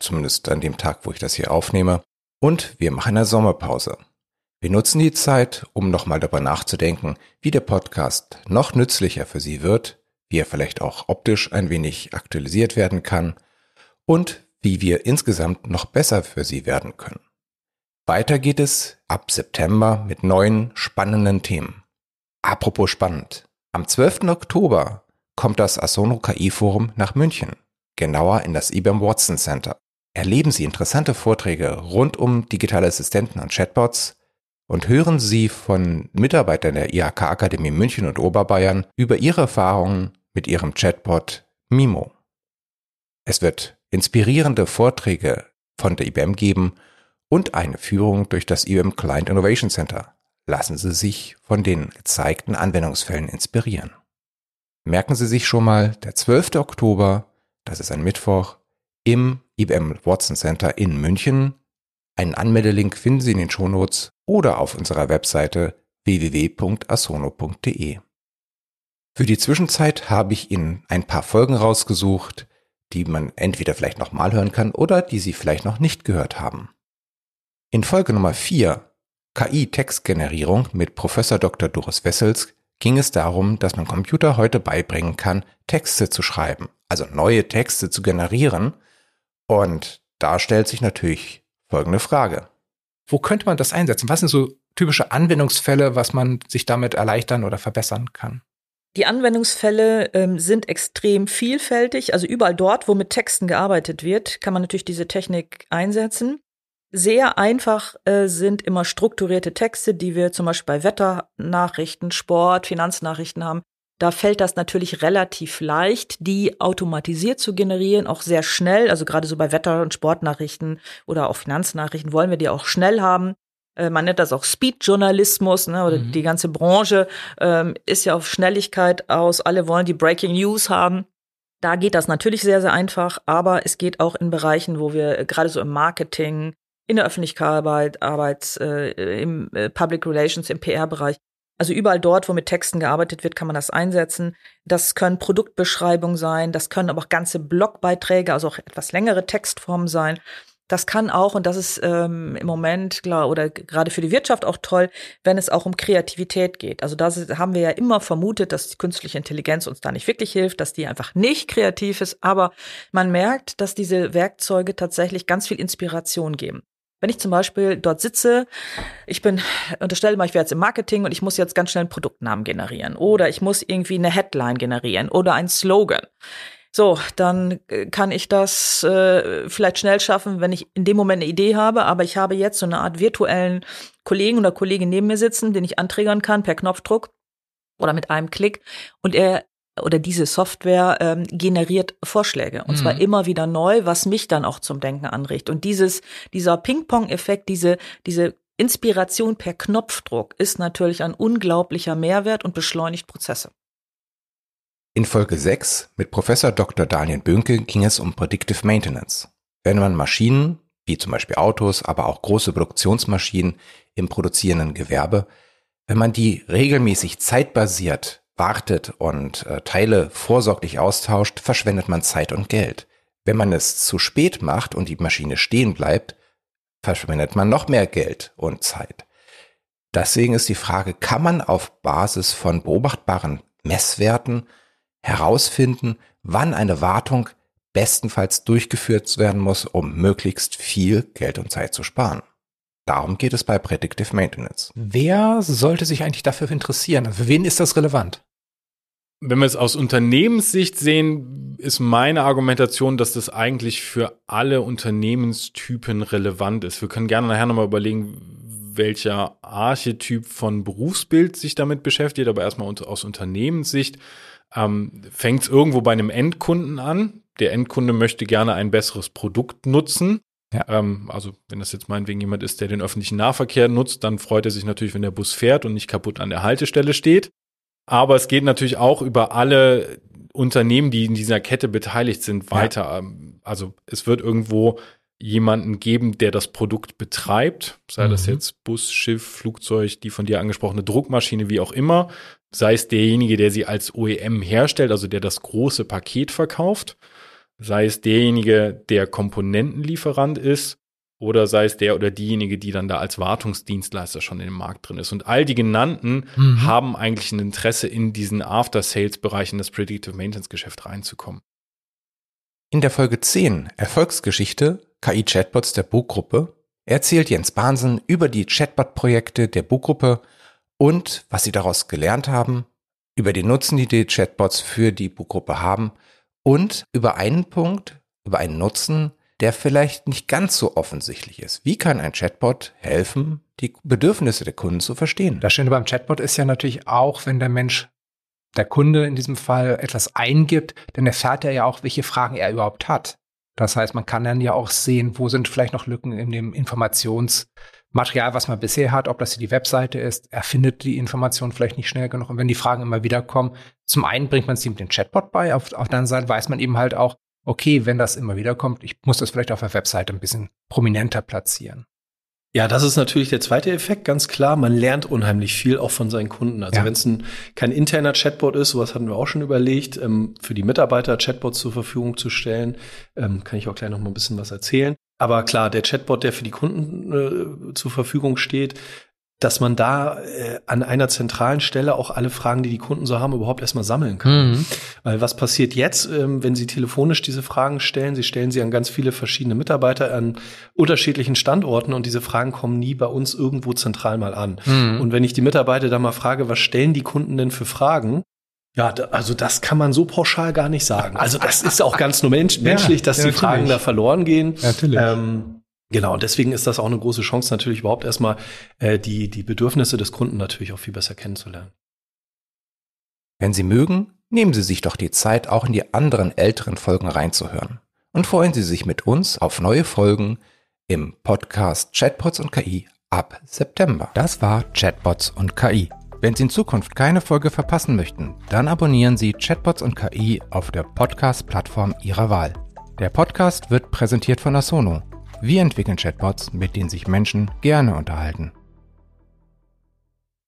zumindest an dem Tag, wo ich das hier aufnehme. Und wir machen eine Sommerpause. Wir nutzen die Zeit, um nochmal darüber nachzudenken, wie der Podcast noch nützlicher für Sie wird, wie er vielleicht auch optisch ein wenig aktualisiert werden kann und wie wir insgesamt noch besser für Sie werden können. Weiter geht es ab September mit neuen spannenden Themen. Apropos spannend. Am 12. Oktober kommt das Asono KI Forum nach München, genauer in das IBM Watson Center. Erleben Sie interessante Vorträge rund um digitale Assistenten und Chatbots und hören Sie von Mitarbeitern der IHK Akademie München und Oberbayern über ihre Erfahrungen mit ihrem Chatbot Mimo. Es wird inspirierende Vorträge von der IBM geben und eine Führung durch das IBM Client Innovation Center. Lassen Sie sich von den gezeigten Anwendungsfällen inspirieren. Merken Sie sich schon mal, der 12. Oktober, das ist ein Mittwoch, im IBM Watson Center in München. Einen Anmeldelink finden Sie in den Shownotes oder auf unserer Webseite www.asono.de. Für die Zwischenzeit habe ich Ihnen ein paar Folgen rausgesucht, die man entweder vielleicht nochmal hören kann oder die Sie vielleicht noch nicht gehört haben. In Folge Nummer 4 KI-Textgenerierung mit Professor Dr. Doris Wessels ging es darum, dass man Computer heute beibringen kann, Texte zu schreiben, also neue Texte zu generieren. Und da stellt sich natürlich folgende Frage. Wo könnte man das einsetzen? Was sind so typische Anwendungsfälle, was man sich damit erleichtern oder verbessern kann? Die Anwendungsfälle ähm, sind extrem vielfältig. Also überall dort, wo mit Texten gearbeitet wird, kann man natürlich diese Technik einsetzen. Sehr einfach äh, sind immer strukturierte Texte, die wir zum Beispiel bei Wetternachrichten, Sport, Finanznachrichten haben. Da fällt das natürlich relativ leicht, die automatisiert zu generieren, auch sehr schnell. Also gerade so bei Wetter- und Sportnachrichten oder auch Finanznachrichten wollen wir die auch schnell haben. Äh, man nennt das auch Speed-Journalismus, ne, oder mhm. die ganze Branche ähm, ist ja auf Schnelligkeit aus. Alle wollen die Breaking News haben. Da geht das natürlich sehr, sehr einfach, aber es geht auch in Bereichen, wo wir äh, gerade so im Marketing, in der Öffentlichkeit, Arbeits, äh, im äh, Public Relations, im PR-Bereich. Also überall dort, wo mit Texten gearbeitet wird, kann man das einsetzen. Das können Produktbeschreibungen sein, das können aber auch ganze Blogbeiträge, also auch etwas längere Textformen sein. Das kann auch, und das ist ähm, im Moment klar oder gerade für die Wirtschaft auch toll, wenn es auch um Kreativität geht. Also da haben wir ja immer vermutet, dass die künstliche Intelligenz uns da nicht wirklich hilft, dass die einfach nicht kreativ ist. Aber man merkt, dass diese Werkzeuge tatsächlich ganz viel Inspiration geben. Wenn ich zum Beispiel dort sitze, ich bin, unterstelle mal, ich wäre jetzt im Marketing und ich muss jetzt ganz schnell einen Produktnamen generieren oder ich muss irgendwie eine Headline generieren oder ein Slogan. So, dann äh, kann ich das äh, vielleicht schnell schaffen, wenn ich in dem Moment eine Idee habe, aber ich habe jetzt so eine Art virtuellen Kollegen oder Kollegin neben mir sitzen, den ich anträgern kann per Knopfdruck oder mit einem Klick und er oder diese Software ähm, generiert Vorschläge und mhm. zwar immer wieder neu, was mich dann auch zum Denken anregt. Und dieses dieser Ping-Pong-Effekt, diese diese Inspiration per Knopfdruck ist natürlich ein unglaublicher Mehrwert und beschleunigt Prozesse. In Folge 6 mit Professor Dr. Daniel Bönke ging es um Predictive Maintenance. Wenn man Maschinen, wie zum Beispiel Autos, aber auch große Produktionsmaschinen im produzierenden Gewerbe, wenn man die regelmäßig zeitbasiert wartet und äh, Teile vorsorglich austauscht, verschwendet man Zeit und Geld. Wenn man es zu spät macht und die Maschine stehen bleibt, verschwendet man noch mehr Geld und Zeit. Deswegen ist die Frage, kann man auf Basis von beobachtbaren Messwerten herausfinden, wann eine Wartung bestenfalls durchgeführt werden muss, um möglichst viel Geld und Zeit zu sparen. Darum geht es bei Predictive Maintenance. Wer sollte sich eigentlich dafür interessieren? Für wen ist das relevant? Wenn wir es aus Unternehmenssicht sehen, ist meine Argumentation, dass das eigentlich für alle Unternehmenstypen relevant ist. Wir können gerne nachher nochmal überlegen, welcher Archetyp von Berufsbild sich damit beschäftigt, aber erstmal aus Unternehmenssicht ähm, fängt es irgendwo bei einem Endkunden an. Der Endkunde möchte gerne ein besseres Produkt nutzen. Ja. Ähm, also wenn das jetzt meinetwegen jemand ist, der den öffentlichen Nahverkehr nutzt, dann freut er sich natürlich, wenn der Bus fährt und nicht kaputt an der Haltestelle steht. Aber es geht natürlich auch über alle Unternehmen, die in dieser Kette beteiligt sind, weiter. Ja. Also es wird irgendwo jemanden geben, der das Produkt betreibt, sei mhm. das jetzt Bus, Schiff, Flugzeug, die von dir angesprochene Druckmaschine, wie auch immer, sei es derjenige, der sie als OEM herstellt, also der das große Paket verkauft, sei es derjenige, der Komponentenlieferant ist, oder sei es der oder diejenige, die dann da als Wartungsdienstleister schon in dem Markt drin ist. Und all die genannten mhm. haben eigentlich ein Interesse, in diesen After-Sales-Bereich, in das Predictive Maintenance-Geschäft reinzukommen. In der Folge 10 Erfolgsgeschichte KI-Chatbots der Bug-Gruppe erzählt Jens Bahnsen über die Chatbot-Projekte der Bug-Gruppe und was sie daraus gelernt haben, über den Nutzen, die die Chatbots für die Bug-Gruppe haben und über einen Punkt, über einen Nutzen, der vielleicht nicht ganz so offensichtlich ist. Wie kann ein Chatbot helfen, die Bedürfnisse der Kunden zu verstehen? Das Schöne beim Chatbot ist ja natürlich auch, wenn der Mensch, der Kunde in diesem Fall etwas eingibt, dann erfährt er ja auch, welche Fragen er überhaupt hat. Das heißt, man kann dann ja auch sehen, wo sind vielleicht noch Lücken in dem Informationsmaterial, was man bisher hat, ob das die Webseite ist. Er findet die Information vielleicht nicht schnell genug. Und wenn die Fragen immer wieder kommen, zum einen bringt man sie mit dem Chatbot bei, auf, auf der anderen Seite weiß man eben halt auch, okay, wenn das immer wieder kommt, ich muss das vielleicht auf der Webseite ein bisschen prominenter platzieren. Ja, das ist natürlich der zweite Effekt, ganz klar. Man lernt unheimlich viel auch von seinen Kunden. Also ja. wenn es kein interner Chatbot ist, sowas hatten wir auch schon überlegt, ähm, für die Mitarbeiter Chatbots zur Verfügung zu stellen, ähm, kann ich auch gleich noch mal ein bisschen was erzählen. Aber klar, der Chatbot, der für die Kunden äh, zur Verfügung steht, dass man da äh, an einer zentralen Stelle auch alle Fragen, die die Kunden so haben, überhaupt erstmal sammeln kann. Mhm. Weil was passiert jetzt, ähm, wenn Sie telefonisch diese Fragen stellen? Sie stellen sie an ganz viele verschiedene Mitarbeiter an unterschiedlichen Standorten und diese Fragen kommen nie bei uns irgendwo zentral mal an. Mhm. Und wenn ich die Mitarbeiter da mal frage, was stellen die Kunden denn für Fragen? Ja, also das kann man so pauschal gar nicht sagen. Also das ist auch ganz nur mensch menschlich, dass ja, die Fragen da verloren gehen. Natürlich. Ähm, Genau, und deswegen ist das auch eine große Chance, natürlich überhaupt erstmal äh, die, die Bedürfnisse des Kunden natürlich auch viel besser kennenzulernen. Wenn Sie mögen, nehmen Sie sich doch die Zeit, auch in die anderen älteren Folgen reinzuhören. Und freuen Sie sich mit uns auf neue Folgen im Podcast Chatbots und KI ab September. Das war Chatbots und KI. Wenn Sie in Zukunft keine Folge verpassen möchten, dann abonnieren Sie Chatbots und KI auf der Podcast-Plattform Ihrer Wahl. Der Podcast wird präsentiert von Asono wir entwickeln Chatbots, mit denen sich Menschen gerne unterhalten.